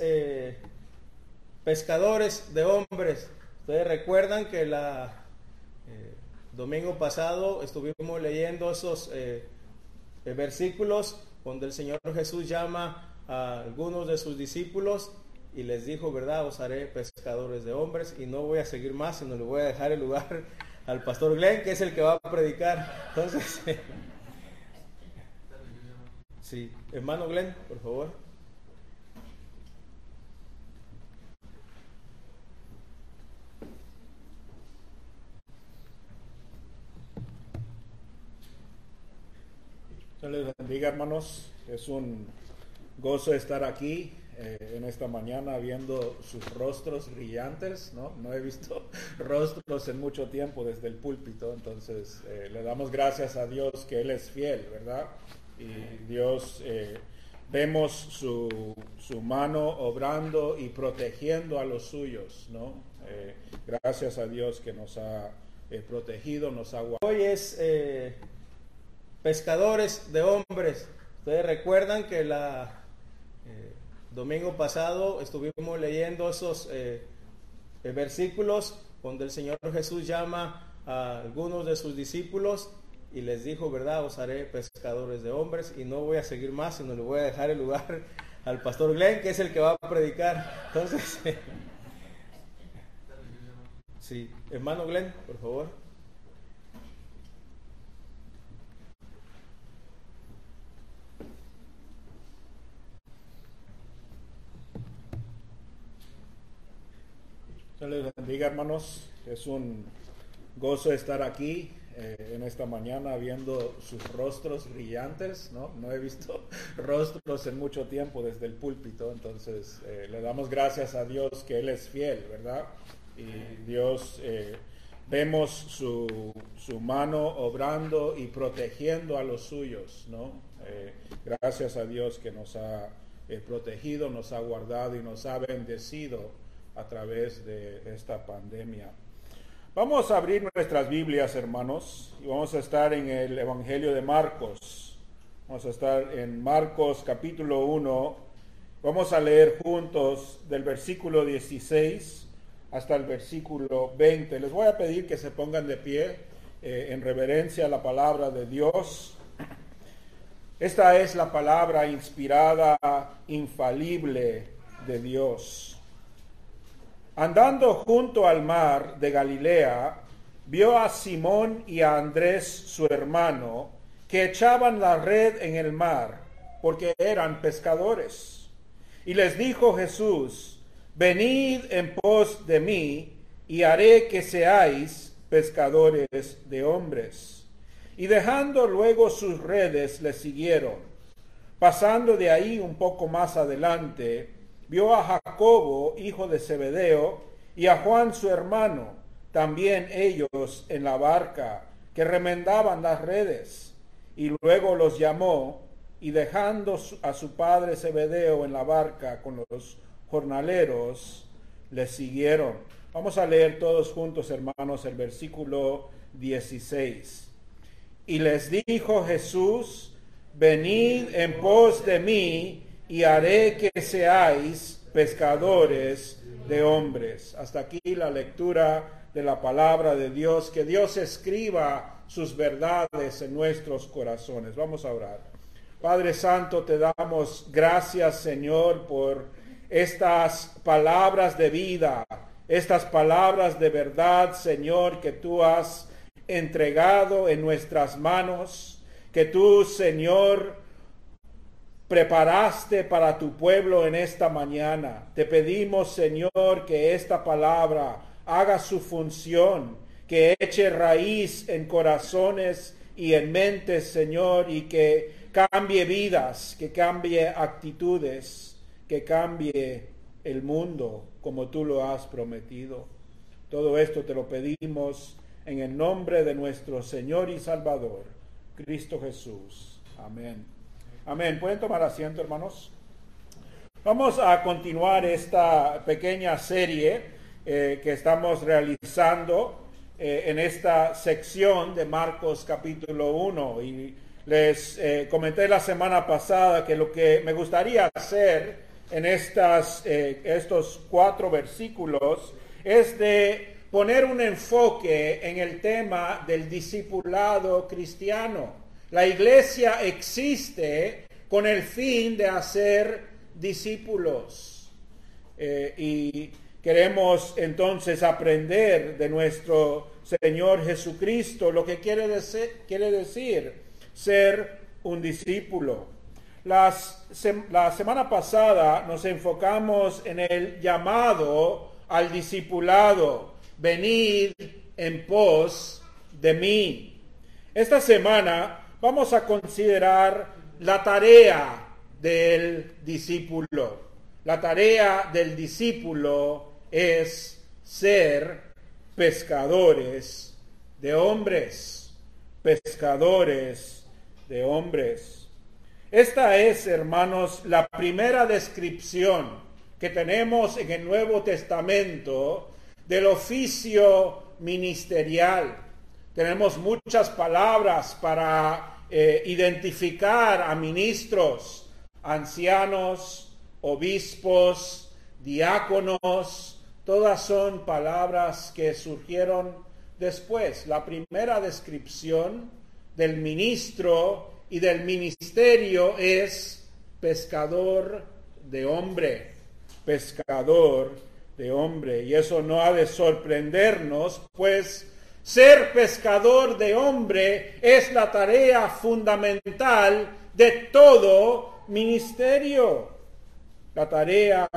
eh, pescadores de hombres. Ustedes recuerdan que la eh, domingo pasado estuvimos leyendo esos eh, versículos donde el Señor Jesús llama a algunos de sus discípulos y les dijo, ¿verdad? Os haré pescadores de hombres y no voy a seguir más, sino le voy a dejar el lugar al pastor Glenn, que es el que va a predicar. Entonces, sí, hermano Glenn, por favor. Dios les bendiga, hermanos. Es un gozo estar aquí eh, en esta mañana viendo sus rostros brillantes. No, no he visto rostros en mucho tiempo desde el púlpito, entonces eh, le damos gracias a Dios que Él es fiel, ¿verdad? Y Dios, eh, vemos su, su mano obrando y protegiendo a los suyos, ¿no? Gracias a Dios que nos ha protegido, nos ha guardado. Hoy es pescadores de hombres. Ustedes recuerdan que la eh, domingo pasado estuvimos leyendo esos eh, eh, versículos donde el Señor Jesús llama a algunos de sus discípulos y les dijo, ¿verdad? Os haré pescadores de hombres y no voy a seguir más, sino le voy a dejar el lugar al pastor Glenn, que es el que va a predicar. Entonces, sí, hermano Glenn, por favor. Les bendiga, hermanos. Es un gozo estar aquí eh, en esta mañana viendo sus rostros brillantes. No, no he visto rostros en mucho tiempo desde el púlpito, entonces eh, le damos gracias a Dios que Él es fiel, ¿verdad? Y Dios, eh, vemos su, su mano obrando y protegiendo a los suyos, ¿no? Gracias a Dios que nos ha protegido, nos ha guardado y nos ha bendecido a través de esta pandemia. Vamos a abrir nuestras Biblias, hermanos, y vamos a estar en el Evangelio de Marcos. Vamos a estar en Marcos capítulo 1. Vamos a leer juntos del versículo 16 hasta el versículo 20. Les voy a pedir que se pongan de pie eh, en reverencia a la palabra de Dios. Esta es la palabra inspirada, infalible de Dios. Andando junto al mar de Galilea, vio a Simón y a Andrés, su hermano, que echaban la red en el mar, porque eran pescadores. Y les dijo Jesús, venid en pos de mí, y haré que seáis pescadores de hombres. Y dejando luego sus redes, le siguieron. Pasando de ahí un poco más adelante, vio a Jacobo, hijo de Zebedeo, y a Juan su hermano, también ellos en la barca, que remendaban las redes. Y luego los llamó, y dejando a su padre Zebedeo en la barca con los jornaleros, le siguieron. Vamos a leer todos juntos, hermanos, el versículo 16. Y les dijo Jesús, venid en pos de mí, y haré que seáis pescadores de hombres. Hasta aquí la lectura de la palabra de Dios. Que Dios escriba sus verdades en nuestros corazones. Vamos a orar. Padre Santo, te damos gracias, Señor, por estas palabras de vida, estas palabras de verdad, Señor, que tú has entregado en nuestras manos, que tú, Señor, preparaste para tu pueblo en esta mañana. Te pedimos, Señor, que esta palabra haga su función, que eche raíz en corazones y en mentes, Señor, y que cambie vidas, que cambie actitudes, que cambie el mundo como tú lo has prometido. Todo esto te lo pedimos en el nombre de nuestro Señor y Salvador, Cristo Jesús. Amén. Amén. ¿Pueden tomar asiento, hermanos? Vamos a continuar esta pequeña serie eh, que estamos realizando eh, en esta sección de Marcos capítulo 1. Y les eh, comenté la semana pasada que lo que me gustaría hacer en estas, estos cuatro versículos es de poner un enfoque en el tema del discipulado cristiano. La iglesia existe con el fin de hacer discípulos. Eh, y queremos entonces aprender de nuestro Señor Jesucristo lo que quiere, decir ser un discípulo. La semana pasada nos enfocamos en el llamado al discipulado, venid en pos de mí. Esta semana vamos a considerar la tarea del discípulo. La tarea del discípulo es ser pescadores de hombres, pescadores de hombres. Esta es, hermanos, la primera descripción que tenemos en el Nuevo Testamento del oficio ministerial. Tenemos muchas palabras para eh, identificar a ministros, ancianos, obispos, diáconos, todas son palabras que surgieron después. La primera descripción del ministro y del ministerio es pescador de hombre, pescador de hombre. Y eso no ha de sorprendernos, pues ser pescador de hombre es la tarea fundamental de todo ministerio. La tarea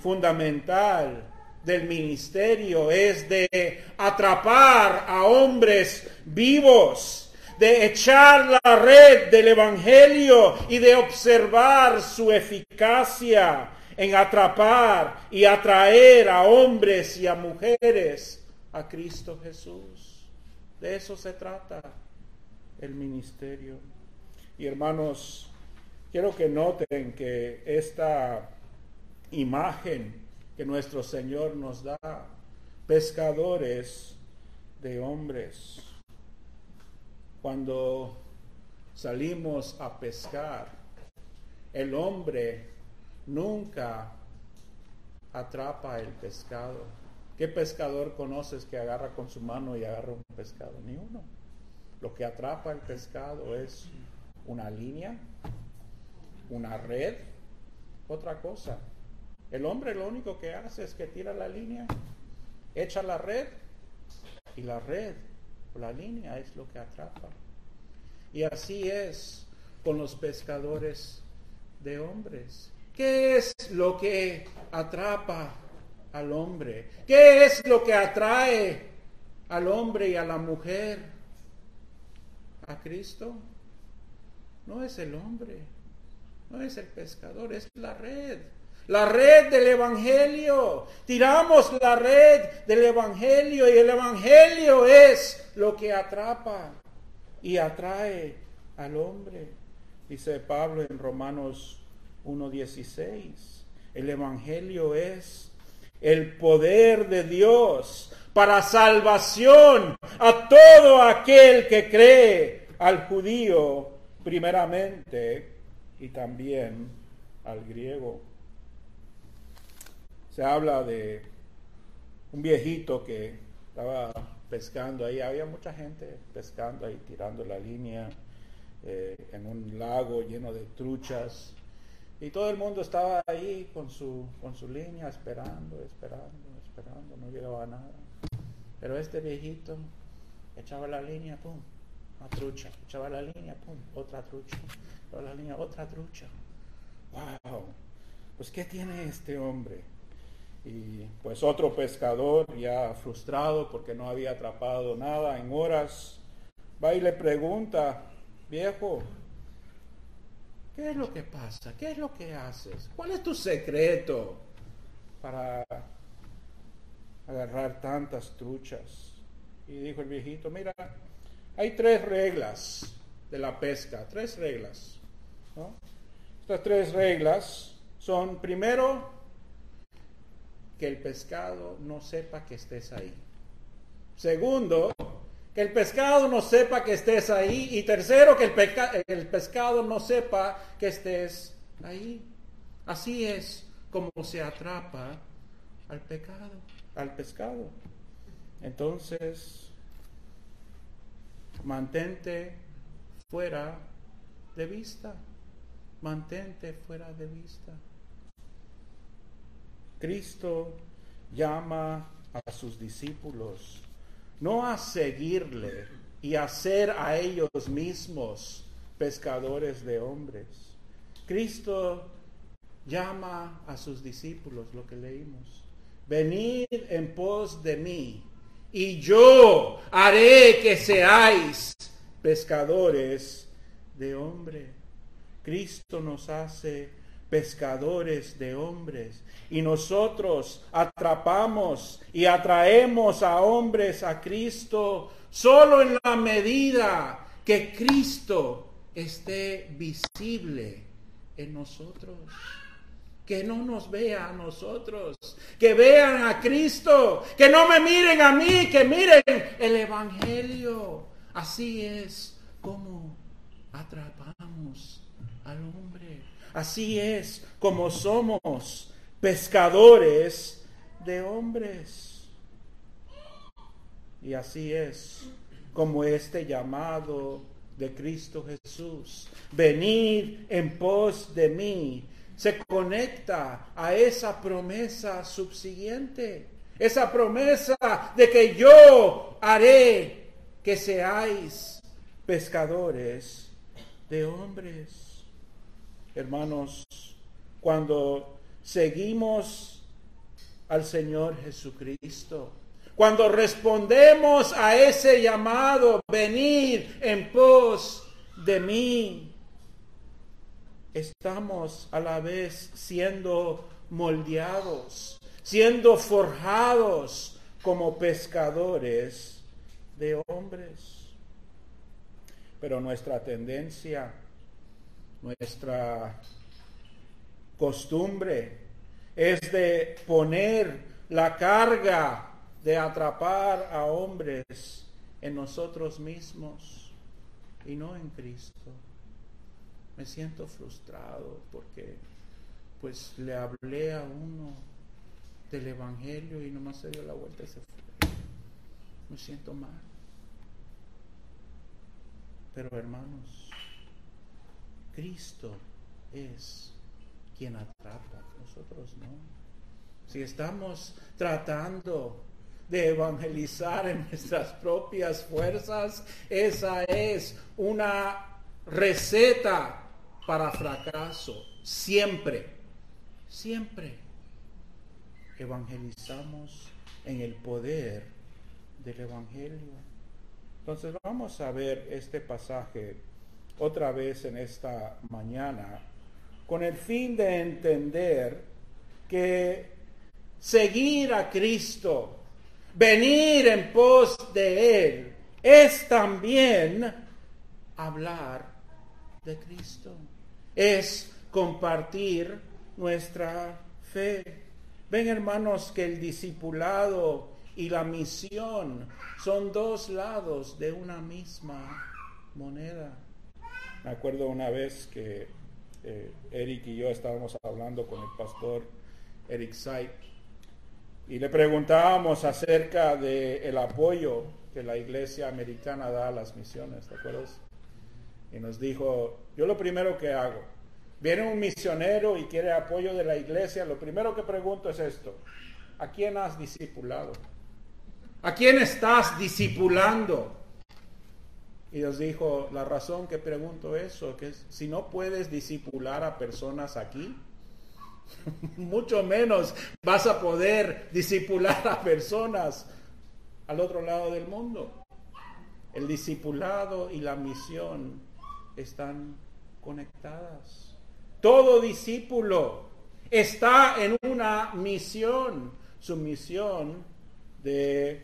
fundamental del ministerio es de atrapar a hombres vivos, de echar la red del Evangelio y de observar su eficacia en atrapar y atraer a hombres y a mujeres a Cristo Jesús. De eso se trata el ministerio. Y hermanos, quiero que noten que esta imagen que nuestro Señor nos da, pescadores de hombres, cuando salimos a pescar, el hombre nunca atrapa el pescado. ¿Qué pescador conoces que agarra con su mano y agarra un pescado? Ni uno. Lo que atrapa el pescado es una línea, una red, otra cosa. El hombre lo único que hace es que tira la línea, echa la red y la red o la línea es lo que atrapa. Y así es con los pescadores de hombres. ¿Qué es lo que atrapa al hombre? ¿Qué es lo que atrae al hombre y a la mujer a Cristo? No es el hombre, no es el pescador, es la red. La red del Evangelio. Tiramos la red del Evangelio y el Evangelio es lo que atrapa y atrae al hombre. Dice Pablo en Romanos 1.16. El Evangelio es el poder de Dios para salvación a todo aquel que cree, al judío primeramente y también al griego. Se habla de un viejito que estaba pescando ahí, había mucha gente pescando ahí, tirando la línea eh, en un lago lleno de truchas. Y todo el mundo estaba ahí con su, con su línea esperando, esperando, esperando, no llegaba nada. Pero este viejito echaba la línea, pum, una trucha, echaba la línea, pum, otra trucha, echaba la línea, otra trucha. ¡Wow! Pues ¿qué tiene este hombre? Y pues otro pescador ya frustrado porque no había atrapado nada en horas, va y le pregunta, viejo, ¿Qué es lo que pasa? ¿Qué es lo que haces? ¿Cuál es tu secreto para agarrar tantas truchas? Y dijo el viejito, mira, hay tres reglas de la pesca, tres reglas. Estas tres reglas son, primero, que el pescado no sepa que estés ahí. Segundo, que el pescado no sepa que estés ahí. Y tercero, que el, el pescado no sepa que estés ahí. Así es como se atrapa al pecado, al pescado. Entonces, mantente fuera de vista, mantente fuera de vista. Cristo llama a sus discípulos no a seguirle y hacer a ellos mismos pescadores de hombres. Cristo llama a sus discípulos, lo que leímos. Venid en pos de mí y yo haré que seáis pescadores de hombre. Cristo nos hace pescadores de hombres. Y nosotros atrapamos y atraemos a hombres a Cristo solo en la medida que Cristo esté visible en nosotros. Que no nos vea a nosotros, que vean a Cristo, que no me miren a mí, que miren el Evangelio. Así es como atrapamos al hombre. Así es como somos pescadores de hombres. Y así es como este llamado de Cristo Jesús, venir en pos de mí, se conecta a esa promesa subsiguiente, esa promesa de que yo haré que seáis pescadores de hombres. Hermanos, cuando seguimos al Señor Jesucristo, cuando respondemos a ese llamado, venir en pos de mí, estamos a la vez siendo moldeados, siendo forjados como pescadores de hombres. Pero nuestra tendencia, nuestra costumbre es de poner la carga de atrapar a hombres en nosotros mismos y no en Cristo me siento frustrado porque pues le hablé a uno del Evangelio y nomás se dio la vuelta y se fue. Me siento mal. Pero hermanos, Cristo es quien atrapa, nosotros no. Si estamos tratando de evangelizar en nuestras propias fuerzas, esa es una receta para fracaso. Siempre, siempre evangelizamos en el poder del Evangelio. Entonces vamos a ver este pasaje otra vez en esta mañana con el fin de entender que seguir a Cristo, venir en pos de Él, es también hablar de Cristo es compartir nuestra fe. Ven hermanos que el discipulado y la misión son dos lados de una misma moneda. Me acuerdo una vez que eh, Eric y yo estábamos hablando con el pastor Eric Saip y le preguntábamos acerca del apoyo que la iglesia americana da a las misiones, ¿te acuerdas? y nos dijo, yo lo primero que hago, viene un misionero y quiere apoyo de la iglesia, lo primero que pregunto es esto, ¿a quién has discipulado? ¿A quién estás discipulando? Y nos dijo, la razón que pregunto eso, que si no puedes discipular a personas aquí, mucho menos vas a poder discipular a personas al otro lado del mundo. El discipulado y la misión están conectadas. Todo discípulo está en una misión, su misión de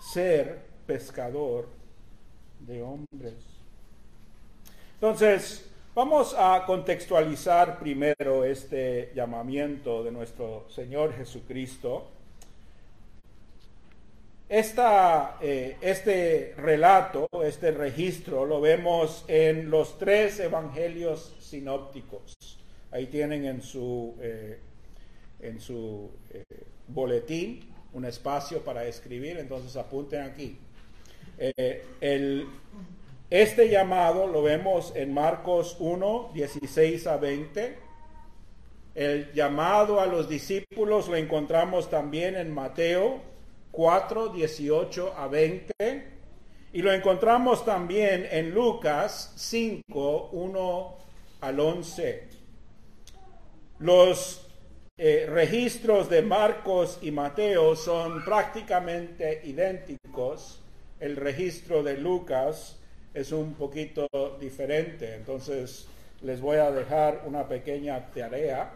ser pescador de hombres. Entonces, vamos a contextualizar primero este llamamiento de nuestro Señor Jesucristo esta, eh, este relato, este registro, lo vemos en los tres evangelios sinópticos, Ahí tienen en su, eh, en su eh, boletín un espacio para escribir, entonces apunten aquí. Eh, el, este llamado lo vemos en Marcos 1, 16 a 20. El llamado a los discípulos lo encontramos también en Mateo 4, 18 a 20. Y lo encontramos también en Lucas 5, 1 al 11. Los eh, registros de Marcos y Mateo son prácticamente idénticos. El registro de Lucas es un poquito diferente. Entonces les voy a dejar una pequeña tarea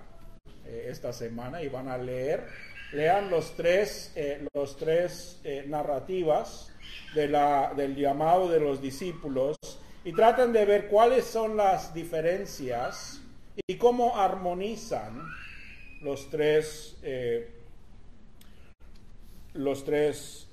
eh, esta semana y van a leer. Lean los tres, eh, los tres eh, narrativas de la, del llamado de los discípulos y traten de ver cuáles son las diferencias y cómo armonizan los tres, los tres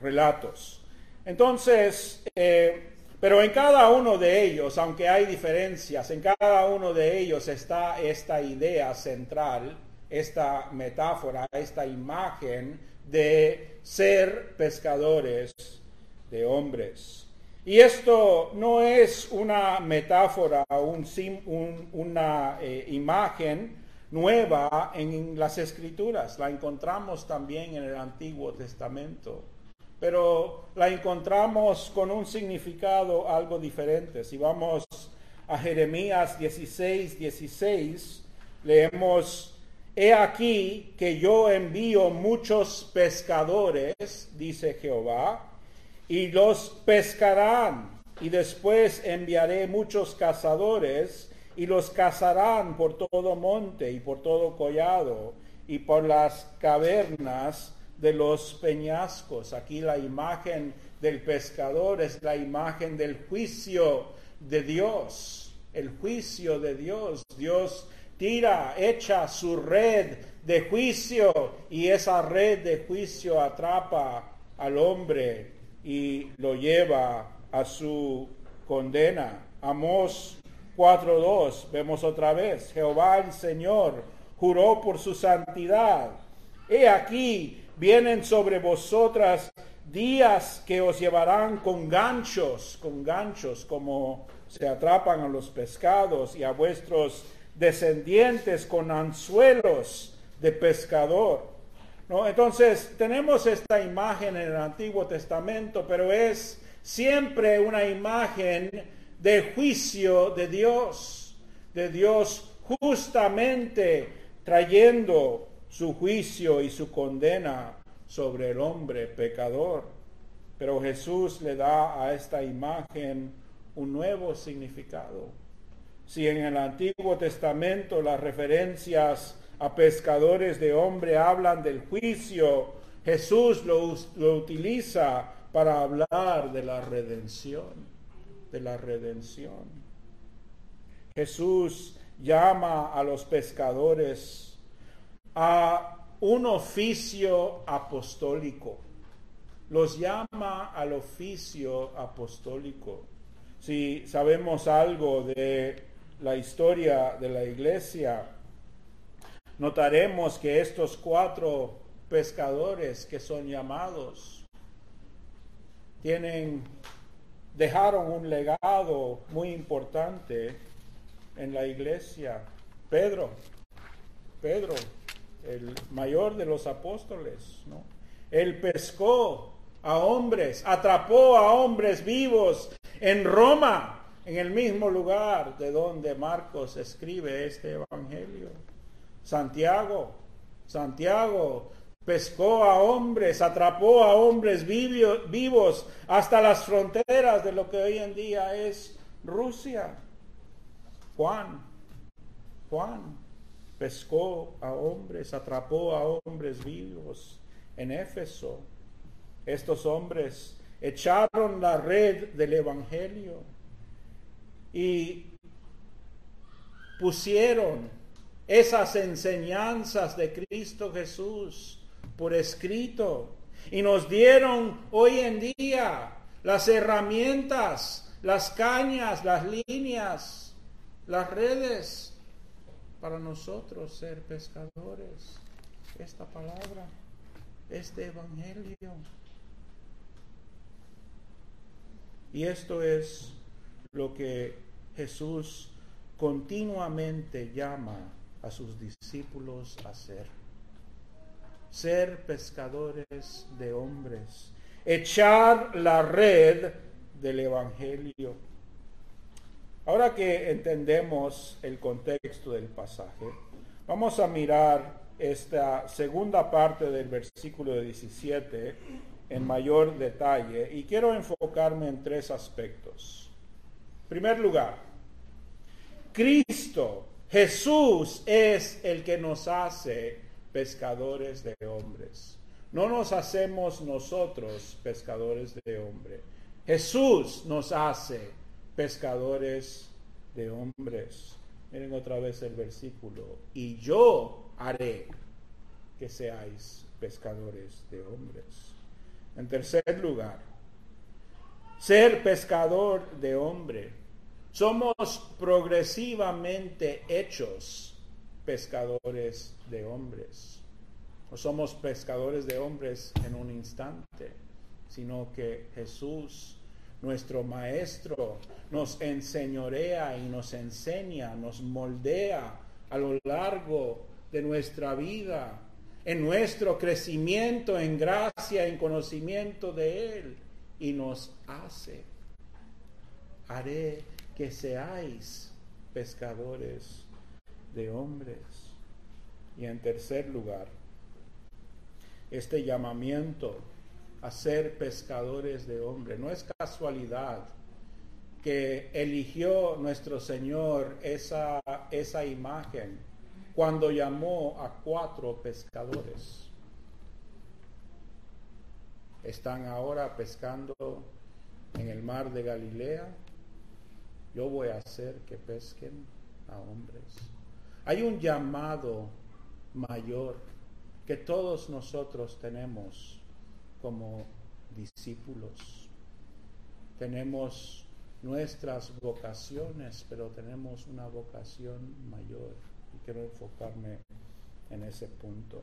relatos. Entonces, eh, pero en cada uno de ellos, aunque hay diferencias, en cada uno de ellos está esta idea central, esta metáfora, esta imagen de ser pescadores de hombres. Y esto no es una metáfora, un, una eh, imagen nueva en las escrituras, la encontramos también en el Antiguo Testamento pero la encontramos con un significado algo diferente. Si vamos a Jeremías 16, 16, leemos, He aquí que yo envío muchos pescadores, dice Jehová, y los pescarán, y después enviaré muchos cazadores, y los cazarán por todo monte y por todo collado, y por las cavernas, de los peñascos. Aquí la imagen del pescador es la imagen del juicio de Dios, el juicio de Dios. Dios tira, echa su red de juicio y esa red de juicio atrapa al hombre y lo lleva a su condena. Amós 4.2, vemos otra vez, Jehová el Señor juró por su santidad. He aquí, Vienen sobre vosotras días que os llevarán con ganchos, con ganchos, como se atrapan a los pescados, y a vuestros descendientes con anzuelos de pescador. Entonces, tenemos esta imagen en el Antiguo Testamento, pero es siempre una imagen de juicio de Dios, de Dios justamente trayendo su juicio y su condena sobre el hombre pecador. Pero Jesús le da a esta imagen un nuevo significado. Si en el Antiguo Testamento las referencias a pescadores de hombre hablan del juicio, Jesús lo, lo utiliza para hablar de la redención, de la redención. Jesús llama a los pescadores a un oficio apostólico. Los llama al oficio apostólico. Si sabemos algo de la historia de la iglesia, notaremos que estos cuatro pescadores que son llamados tienen dejaron un legado muy importante en la iglesia. Pedro, Pedro el mayor de los apóstoles, ¿no? Él pescó a hombres, atrapó a hombres vivos en Roma, en el mismo lugar de donde Marcos escribe este evangelio. Santiago, Santiago pescó a hombres, atrapó a hombres vivos hasta las fronteras de lo que hoy en día es Rusia. Juan, Juan, pescó a hombres, atrapó a hombres vivos en Éfeso. Estos hombres echaron la red del Evangelio y pusieron esas enseñanzas de Cristo Jesús por escrito y nos dieron hoy en día las herramientas, las cañas, las líneas, las redes para nosotros ser pescadores esta palabra, este evangelio. Y esto es lo que Jesús continuamente llama a sus discípulos a hacer. Ser pescadores de hombres, echar la red del Evangelio. Ahora que entendemos el contexto del pasaje, vamos a mirar esta segunda parte del versículo 17 en mayor detalle y quiero enfocarme en tres aspectos. En primer lugar, Cristo, Jesús es el que nos hace pescadores de hombres. No nos hacemos nosotros pescadores de hombres. Jesús nos hace pescadores de hombres. Miren otra vez el versículo. Y yo haré que seáis pescadores de hombres. En tercer lugar, ser pescador de hombre. Somos progresivamente hechos pescadores de hombres. No somos pescadores de hombres en un instante, sino que Jesús, nuestro Maestro, nos enseñorea y nos enseña, nos moldea a lo largo de nuestra vida, en nuestro crecimiento en gracia, en conocimiento de Él, y nos hace. Haré que seáis pescadores de hombres. Y en tercer lugar, este llamamiento a ser pescadores de hombres. No es casualidad que eligió nuestro Señor esa, esa imagen cuando llamó a cuatro pescadores. Están ahora pescando en el mar de Galilea. Yo voy a hacer que pesquen a hombres. Hay un llamado mayor que todos nosotros tenemos como discípulos. Tenemos nuestras vocaciones, pero tenemos una vocación mayor quiero enfocarme en ese punto.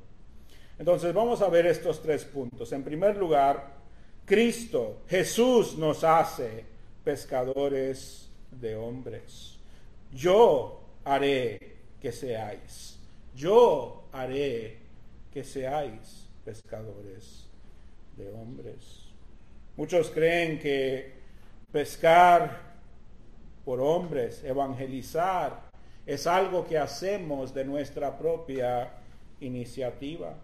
Entonces vamos a ver estos tres puntos. En primer lugar, Cristo, Jesús nos hace pescadores de hombres. Yo haré que seáis. Yo haré que seáis pescadores de hombres. Muchos creen que pescar por hombres, evangelizar, es algo que hacemos de nuestra propia iniciativa.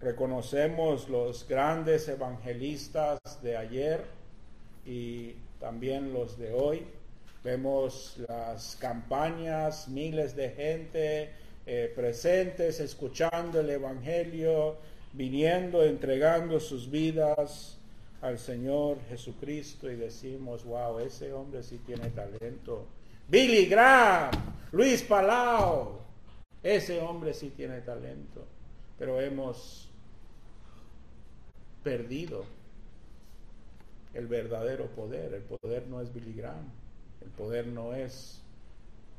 Reconocemos los grandes evangelistas de ayer y también los de hoy. Vemos las campañas, miles de gente eh, presentes, escuchando el Evangelio, viniendo, entregando sus vidas al Señor Jesucristo y decimos, wow, ese hombre sí tiene talento Billy Graham, Luis Palau. Ese hombre sí tiene talento, pero hemos perdido el verdadero poder. El poder no es Billy Graham, el poder no es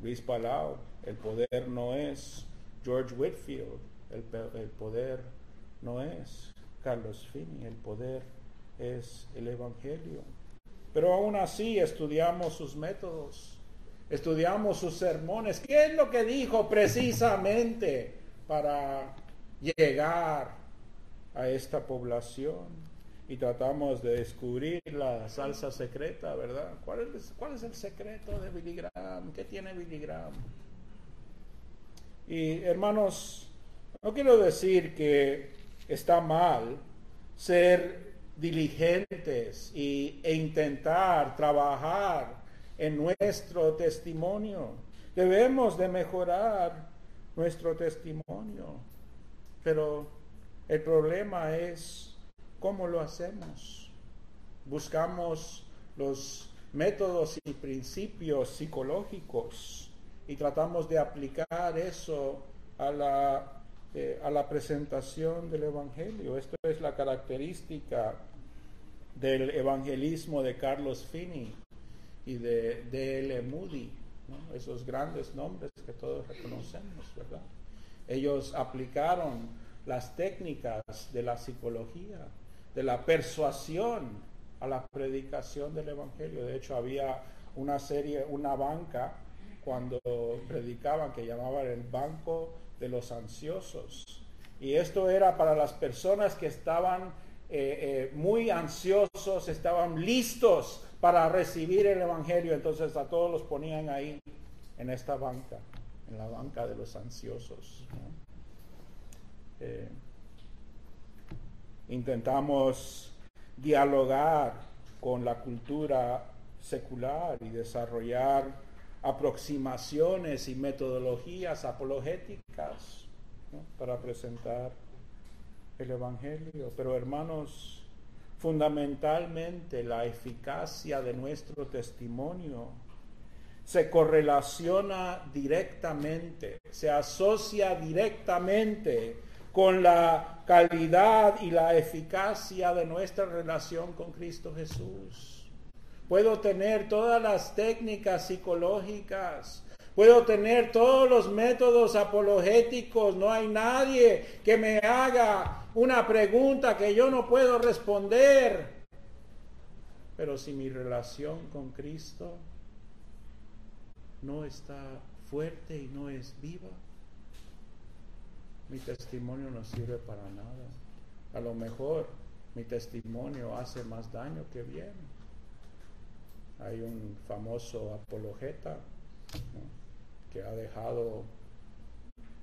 Luis Palau, el poder no es George Whitfield, el, el poder no es Carlos Fini, el poder es el Evangelio. Pero aún así estudiamos sus métodos estudiamos sus sermones. ¿Qué es lo que dijo precisamente para llegar a esta población? Y tratamos de descubrir la salsa secreta, ¿verdad? ¿Cuál es, cuál es el secreto de Billy Graham? ¿Qué tiene Billy Graham? Y hermanos, no quiero decir que está mal ser diligentes y, e intentar trabajar en nuestro testimonio. Debemos de mejorar nuestro testimonio. Pero el problema es cómo lo hacemos. Buscamos los métodos y principios psicológicos y tratamos de aplicar eso a la, eh, a la presentación del Evangelio. Esto es la característica del evangelismo de Carlos Finney y de D.L. Moody. esos grandes nombres que todos reconocemos, ¿verdad? Ellos aplicaron las técnicas de la psicología, de la persuasión a la predicación del Evangelio. De hecho, había una serie, una banca, cuando predicaban que llamaban el banco de los ansiosos. Y esto era para las personas que estaban eh, eh, muy ansiosos, estaban listos para recibir el Evangelio. Entonces a todos los ponían ahí, en esta banca, en la banca de los ansiosos. Eh, intentamos dialogar con la cultura secular y desarrollar aproximaciones y metodologías apologéticas para presentar el Evangelio. Pero hermanos, fundamentalmente la eficacia de nuestro testimonio se correlaciona directamente, se asocia directamente con la calidad y la eficacia de nuestra relación con Cristo Jesús. Puedo tener todas las técnicas psicológicas, puedo tener todos los métodos apologéticos, no hay nadie que me haga una pregunta que yo no puedo responder. Pero si mi relación con Cristo no está fuerte y no es viva, mi testimonio no sirve para nada. A lo mejor mi testimonio hace más daño que bien. Hay un famoso apologeta que ha dejado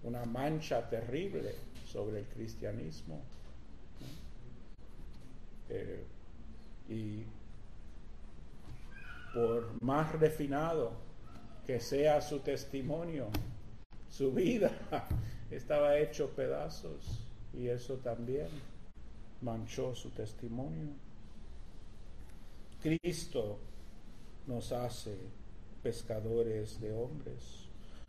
una mancha terrible sobre el cristianismo. Eh, y por más refinado que sea su testimonio, su vida estaba hecho pedazos y eso también manchó su testimonio. Cristo nos hace pescadores de hombres.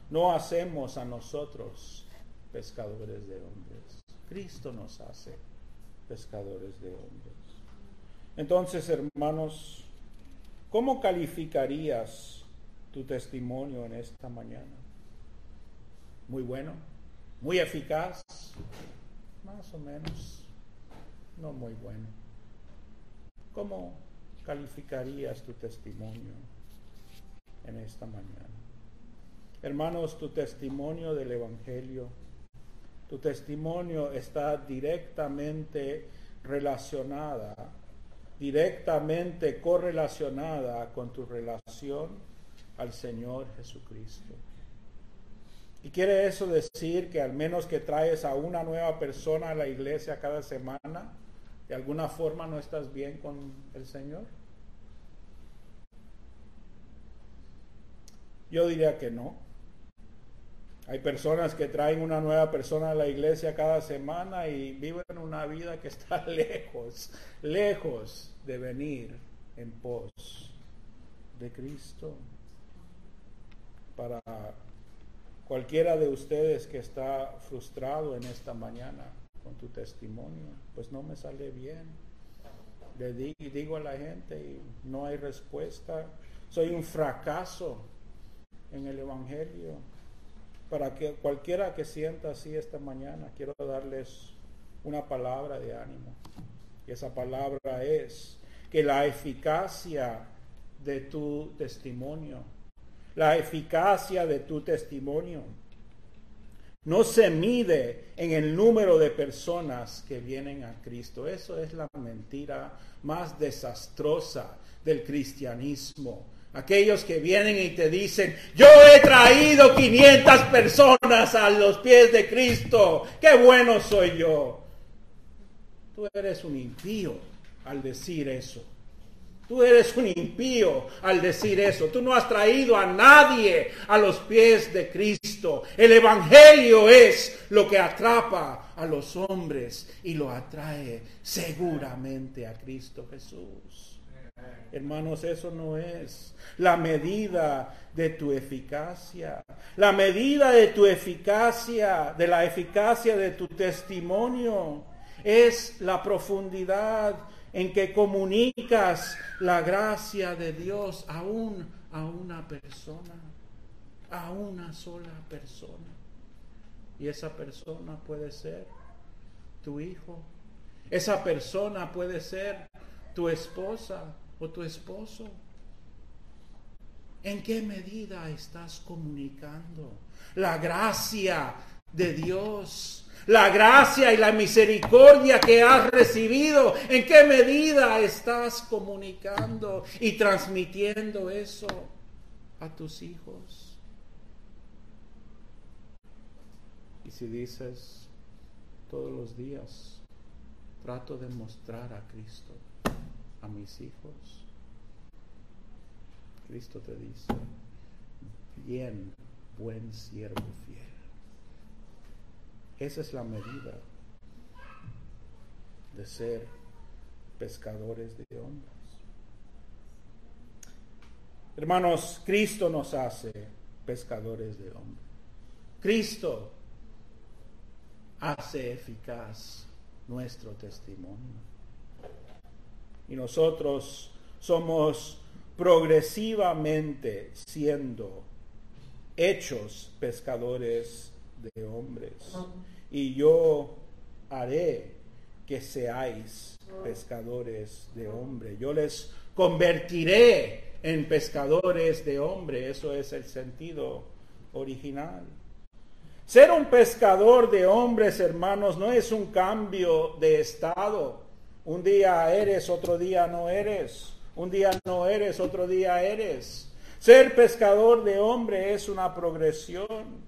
No hacemos a nosotros pescadores de hombres. Cristo nos hace pescadores de hombres. Entonces, hermanos, ¿cómo calificarías tu testimonio en esta mañana? Muy bueno, muy eficaz, más o menos, no muy bueno. ¿Cómo calificarías tu testimonio en esta mañana? Hermanos, tu testimonio del Evangelio, tu testimonio está directamente relacionada, directamente correlacionada con tu relación al Señor Jesucristo. Y quiere eso decir que al menos que traes a una nueva persona a la iglesia cada semana, de alguna forma no estás bien con el Señor. Yo diría que no. Hay personas que traen una nueva persona a la iglesia cada semana y viven una vida que está lejos, lejos de venir en pos de Cristo. Para Cualquiera de ustedes que está frustrado en esta mañana con tu testimonio, pues no me sale bien. Le digo a la gente y no hay respuesta. Soy un fracaso en el Evangelio. Para que cualquiera que sienta así esta mañana, quiero darles una palabra de ánimo. Y esa palabra es que la eficacia de tu testimonio la eficacia de tu testimonio. No se mide en el número de personas que vienen a Cristo. Eso es la mentira más desastrosa del cristianismo. Aquellos que vienen y te dicen, yo he traído 500 personas a los pies de Cristo. Qué bueno soy yo. Tú eres un impío al decir eso. Tú eres un impío al decir eso. Tú no has traído a nadie a los pies de Cristo. El Evangelio es lo que atrapa a los hombres y lo atrae seguramente a Cristo Jesús. Hermanos, eso no es la medida de tu eficacia. La medida de tu eficacia, de la eficacia de tu testimonio, es la profundidad en que comunicas la gracia de Dios aún a una persona. a una sola persona. Y esa persona puede ser tu hijo. Esa persona puede ser tu esposa o tu esposo. ¿En qué medida estás comunicando la gracia de Dios? La gracia y la misericordia que has recibido, ¿en qué medida estás comunicando y transmitiendo eso a tus hijos? Y si dices todos los días, trato de mostrar a Cristo a mis hijos, Cristo te dice, bien, buen siervo fiel. Esa es la medida de ser pescadores de hombres. Hermanos, Cristo nos hace pescadores de hombres. Cristo hace eficaz nuestro testimonio. Y nosotros somos progresivamente siendo hechos pescadores de hombres. Y yo haré que seáis pescadores de hombres. Yo les convertiré en pescadores de hombres. Eso es el sentido original. Ser un pescador de hombres, hermanos, no es un cambio de estado. Un día eres, otro día no eres. Un día no eres, otro día eres. Ser pescador de hombre es una progresión.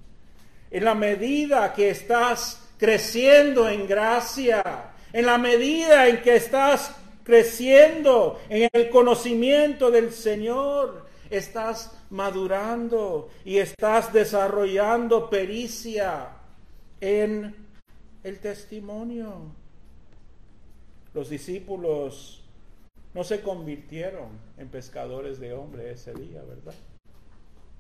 En la medida que estás creciendo en gracia, en la medida en que estás creciendo en el conocimiento del Señor, estás madurando y estás desarrollando pericia en el testimonio. Los discípulos no se convirtieron en pescadores de hombres ese día, ¿verdad?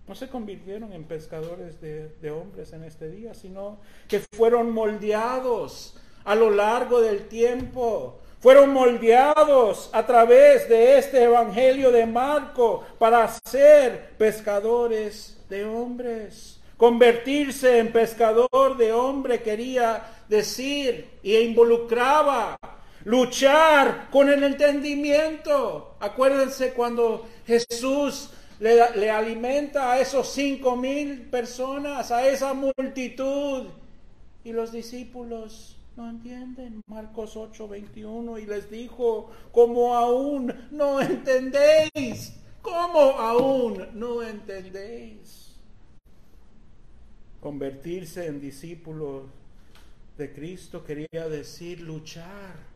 No se convirtieron en pescadores de, hombres en este día, sino que fueron moldeados a lo largo del tiempo. Fueron moldeados a través de este Evangelio de Marco para ser pescadores de hombres. Convertirse en pescador de hombre quería decir y involucraba luchar con el entendimiento. Acuérdense cuando Jesús le, alimenta a esos cinco mil personas, a esa multitud, y los discípulos no entienden. Marcos 8, 21, y les dijo, como aún no entendéis, como aún no entendéis. Convertirse en discípulos de Cristo quería decir luchar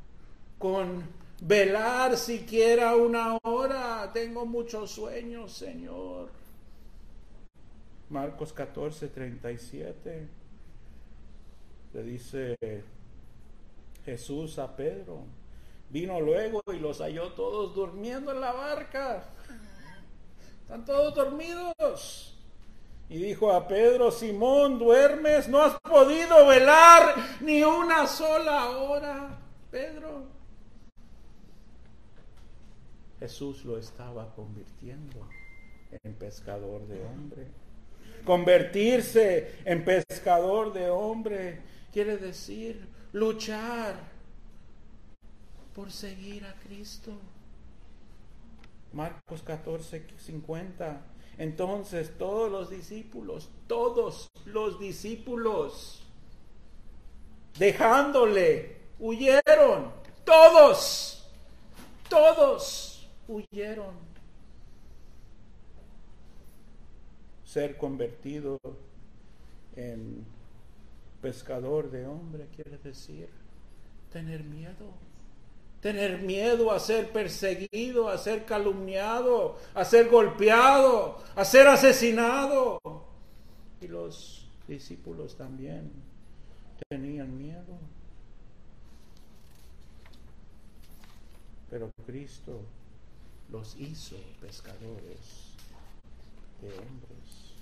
con velar siquiera una hora. Tengo muchos sueños, Señor. Marcos 14, 37. Le dice Jesús a Pedro. Vino luego y los halló todos durmiendo en la barca. Están todos dormidos. Y dijo a Pedro, Simón, ¿duermes? ¿No has podido velar ni una sola hora? Pedro, Jesús lo estaba convirtiendo en pescador de hombre. Convertirse en pescador de hombre quiere decir luchar por seguir a Cristo. Marcos 14, 50. Entonces todos los discípulos, todos los discípulos, dejándole, huyeron, todos, todos huyeron. Ser convertido en pescador de hombre quiere decir tener miedo. Tener miedo a ser perseguido, a ser calumniado, a ser golpeado, a ser asesinado. Y los discípulos también tenían miedo. Pero Cristo los hizo pescadores de hombres.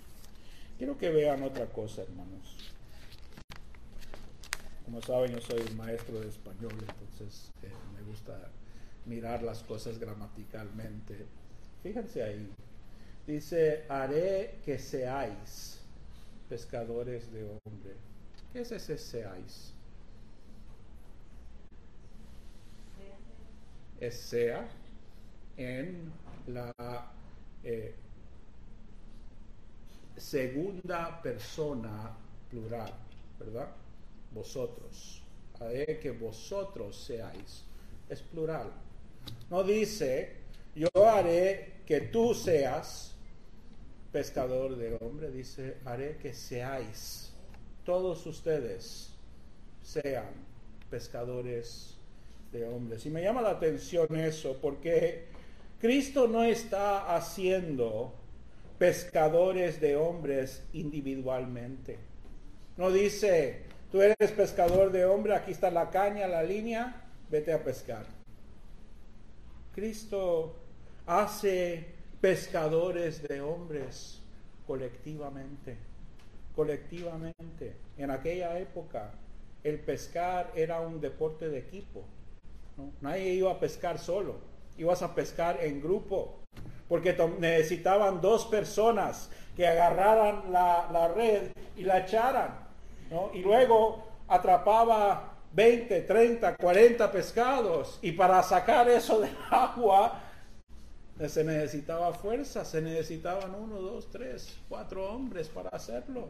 Quiero que vean otra cosa, hermanos. Como saben, yo soy maestro de español, entonces eh, me gusta mirar las cosas gramaticalmente. Fíjense ahí. Dice, haré que seáis pescadores de hombre. ¿Qué es ese seáis? Es sea en la eh, segunda persona plural, ¿verdad? Vosotros. Haré que vosotros seáis. Es plural. No dice, yo haré que tú seas pescador de hombre, dice, haré que seáis, todos ustedes sean pescadores de hombres. Y me llama la atención eso, porque Cristo no está haciendo pescadores de hombres individualmente. No dice, tú eres pescador de hombre, aquí está la caña, la línea, vete a pescar. Cristo hace pescadores de hombres colectivamente, colectivamente. En aquella época el pescar era un deporte de equipo. Nadie iba a pescar solo, ibas a pescar en grupo, porque necesitaban dos personas que agarraran la, red y la echaran, y luego atrapaba 20, 30, 40 pescados, y para sacar eso del agua se necesitaba fuerza, se necesitaban uno, dos, tres, cuatro hombres para hacerlo.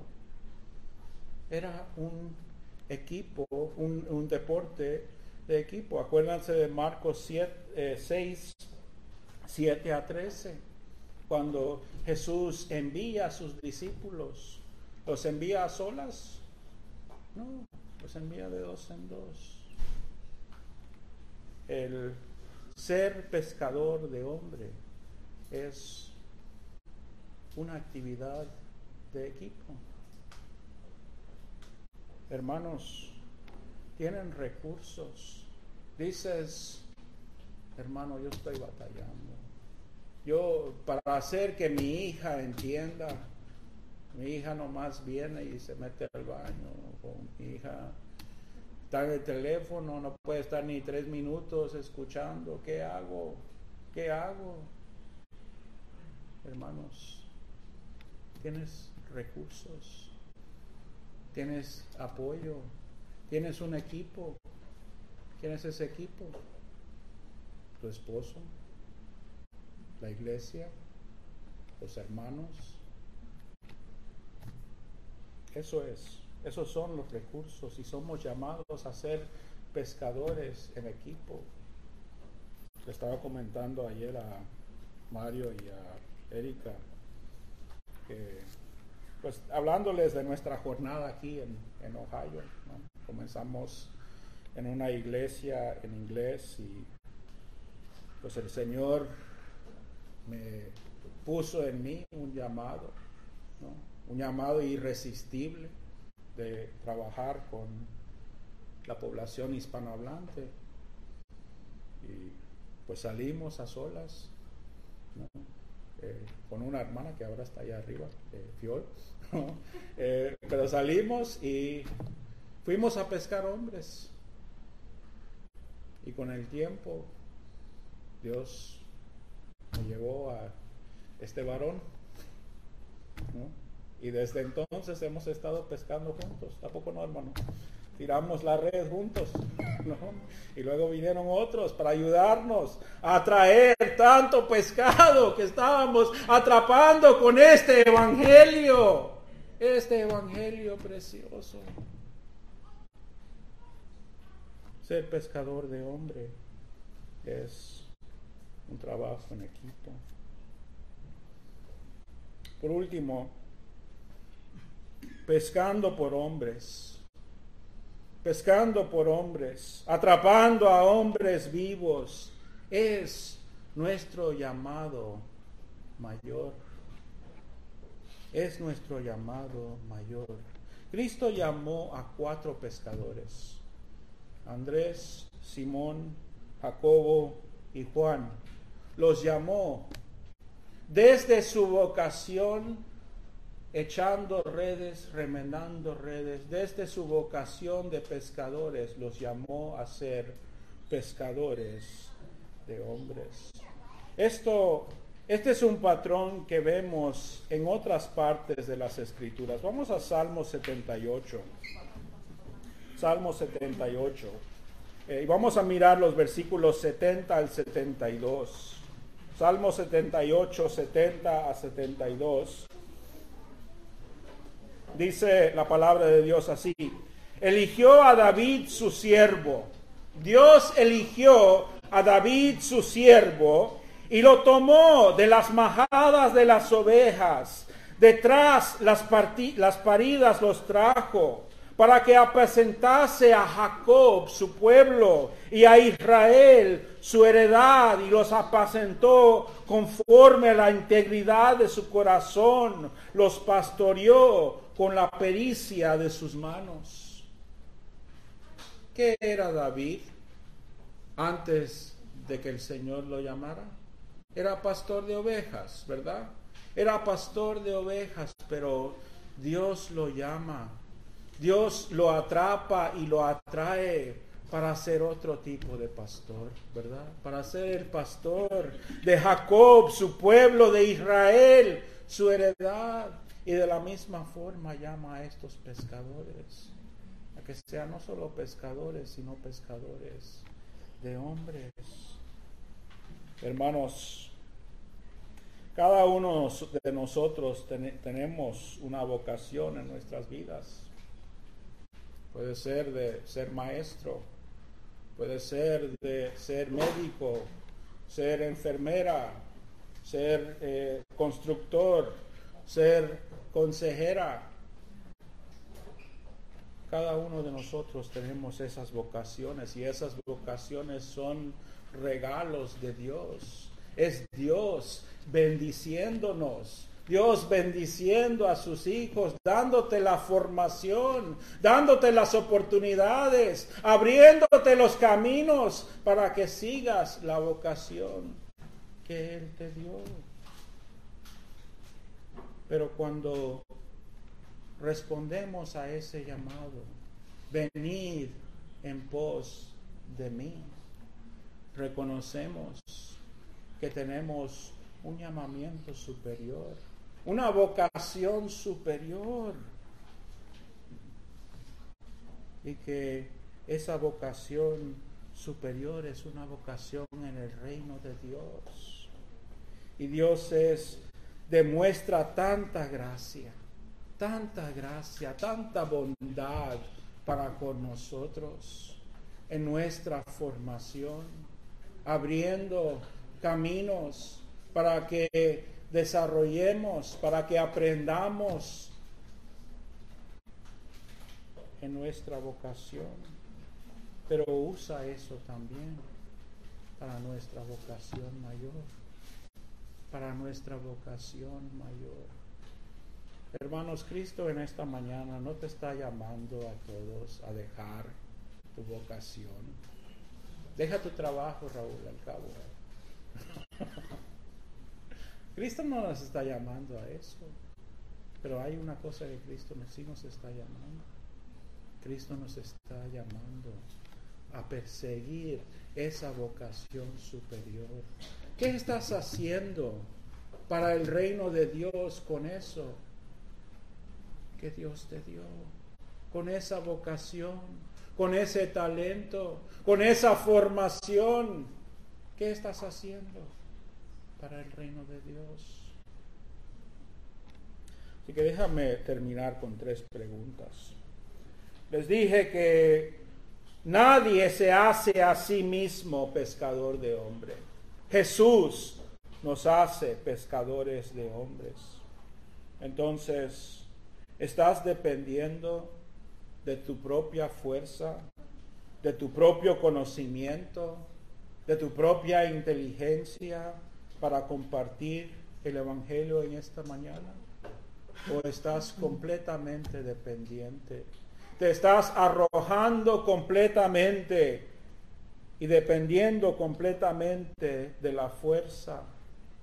Era un equipo, un, deporte de equipo. Acuérdense de Marcos 7, 6, 7 a 13, cuando Jesús envía a sus discípulos. ¿Los envía a solas? No, los envía de dos en dos. El ser pescador de hombre es una actividad de equipo. Hermanos, tienen recursos. Dices, hermano, yo estoy batallando. Yo, para hacer que mi hija entienda, mi hija nomás viene y se mete al baño, o mi hija está en el teléfono, no puede estar ni tres minutos escuchando, ¿qué hago? ¿Qué hago? hermanos, tienes recursos, tienes apoyo, tienes un equipo. ¿Quién es ese equipo? Tu esposo, la iglesia, los hermanos. Eso es, esos son los recursos y somos llamados a ser pescadores en equipo. Le estaba comentando ayer a Mario y a Erika, pues hablándoles de nuestra jornada aquí en, Ohio. Comenzamos en una iglesia en inglés y pues el Señor me puso en mí un llamado, un llamado irresistible de trabajar con la población hispanohablante. Y pues salimos a solas, eh, con una hermana que ahora está allá arriba, eh, Fiol, eh, pero salimos y fuimos a pescar hombres. Y con el tiempo Dios me llevó a este varón. Y desde entonces hemos estado pescando juntos. ¿Tampoco no, hermano? tiramos la red juntos. Y luego vinieron otros para ayudarnos a traer tanto pescado que estábamos atrapando con este evangelio. Este evangelio precioso. Ser pescador de hombre es un trabajo en equipo. Por último, pescando por hombres pescando por hombres, atrapando a hombres vivos, es nuestro llamado mayor. Es nuestro llamado mayor. Cristo llamó a cuatro pescadores, Andrés, Simón, Jacobo y Juan. Los llamó desde su vocación echando redes, remendando redes, desde su vocación de pescadores los llamó a ser pescadores de hombres. Esto Este es un patrón que vemos en otras partes de las escrituras. Vamos a Salmo 78. Salmo 78. Eh, y vamos a mirar los versículos 70 al 72. Salmo 78, 70 a 72. Dice la palabra de Dios así. Eligió a David su siervo. Dios eligió a David su siervo y lo tomó de las majadas de las ovejas. Detrás las, las paridas los trajo para que apacentase a Jacob su pueblo y a Israel su heredad y los apacentó conforme a la integridad de su corazón, los pastoreó con la pericia de sus manos. ¿Qué era David antes de que el Señor lo llamara? Era pastor de ovejas, ¿verdad? Era pastor de ovejas, pero Dios lo llama Dios lo atrapa y lo atrae para ser otro tipo de pastor, ¿verdad? Para ser el pastor de Jacob, su pueblo, de Israel, su heredad. Y de la misma forma llama a estos pescadores, a que sean no solo pescadores, sino pescadores de hombres. Hermanos, cada uno de nosotros tenemos una vocación en nuestras vidas. Puede ser de ser maestro, puede ser de ser médico, ser enfermera, ser eh, constructor, ser consejera. Cada uno de nosotros tenemos esas vocaciones y esas vocaciones son regalos de Dios. Es Dios bendiciéndonos Dios bendiciendo a sus hijos, dándote la formación, dándote las oportunidades, abriéndote los caminos para que sigas la vocación que Él te dio. Pero cuando respondemos a ese llamado, venid en pos de mí, reconocemos que tenemos un llamamiento superior una vocación superior. Y que esa vocación superior es una vocación en el reino de Dios. Y Dios es, demuestra tanta gracia, tanta gracia, tanta bondad para con nosotros en nuestra formación, abriendo caminos para que desarrollemos, para que aprendamos en nuestra vocación. Pero usa eso también para nuestra vocación mayor, para nuestra vocación mayor. Hermanos, Cristo en esta mañana no te está llamando a todos a dejar tu vocación. Deja tu trabajo, Raúl, al cabo. Cristo no nos está llamando a eso, pero hay una cosa que Cristo sí nos está llamando. Cristo nos está llamando a perseguir esa vocación superior. ¿Qué estás haciendo para el reino de Dios con eso que Dios te dio? Con esa vocación, con ese talento, con esa formación. ¿Qué estás haciendo? Para el reino de Dios. Así que déjame terminar con tres preguntas. Les dije que nadie se hace a sí mismo pescador de hombre. Jesús nos hace pescadores de hombres. Entonces, ¿estás dependiendo de tu propia fuerza, de tu propio conocimiento, de tu propia inteligencia, para compartir el Evangelio en esta mañana? ¿O estás completamente dependiente? ¿Te estás arrojando completamente y dependiendo completamente de la fuerza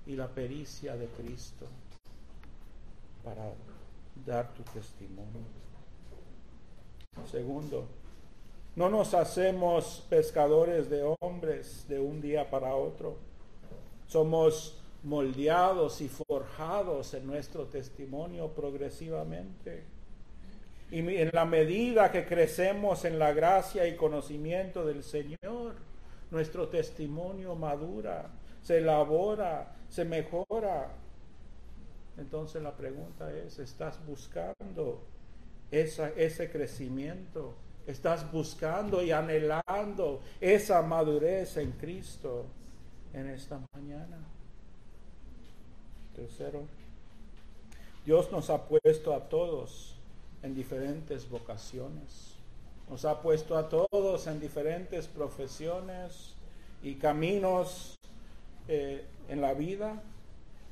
y la pericia de Cristo para dar tu testimonio? Segundo, no nos hacemos pescadores de hombres de un día para otro somos moldeados y forjados en nuestro testimonio progresivamente. Y en la medida que crecemos en la gracia y conocimiento del Señor, nuestro testimonio madura, se elabora, se mejora. Entonces la pregunta es, ¿estás buscando esa, ese crecimiento? ¿Estás buscando y anhelando esa madurez en Cristo en esta mañana? Tercero, Dios nos ha puesto a todos en diferentes vocaciones. Nos ha puesto a todos en diferentes profesiones y caminos eh, en la vida,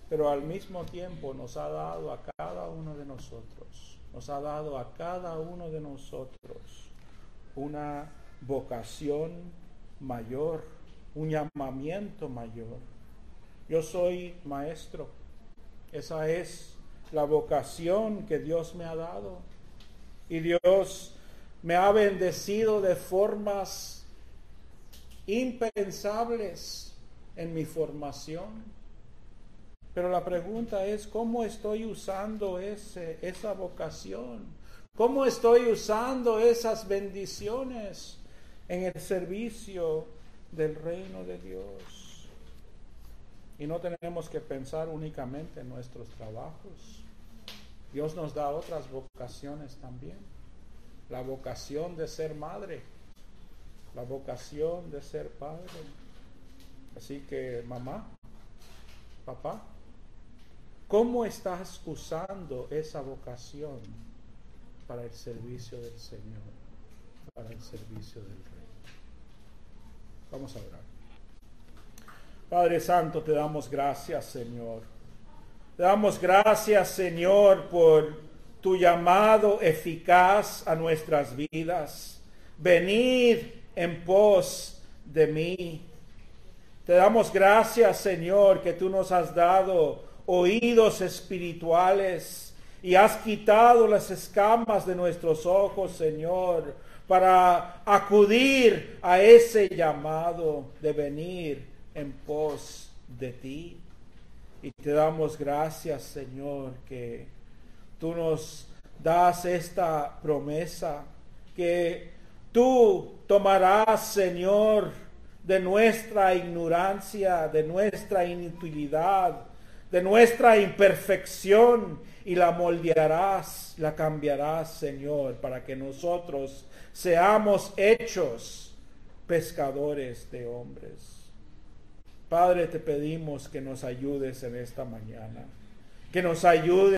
pero al mismo tiempo nos ha dado a cada uno de nosotros, nos ha dado a cada uno de nosotros una vocación mayor, un llamamiento mayor. Yo soy maestro, esa es la vocación que Dios me ha dado. Y Dios me ha bendecido de formas impensables en mi formación. Pero la pregunta es, ¿cómo estoy usando ese, esa vocación? ¿Cómo estoy usando esas bendiciones en el servicio del reino de Dios? Y no tenemos que pensar únicamente en nuestros trabajos. Dios nos da otras vocaciones también. La vocación de ser madre, la vocación de ser padre. Así que mamá, papá, ¿cómo estás usando esa vocación para el servicio del Señor, para el servicio del Rey? Vamos a orar. Padre Santo, te damos gracias, Señor te damos gracias, Señor, por tu llamado eficaz a nuestras vidas. Venid en pos de mí. Te damos gracias, Señor, que tú nos has dado oídos espirituales y has quitado las escamas de nuestros ojos, Señor, para acudir a ese llamado de venir en pos de ti. Y te damos gracias, Señor, que tú nos das esta promesa, que tú tomarás, Señor, de nuestra ignorancia, de nuestra inutilidad, de nuestra imperfección y la moldearás, la cambiarás, Señor, para que nosotros seamos hechos pescadores de hombres. Padre, te pedimos que nos ayudes en esta mañana, que nos ayudes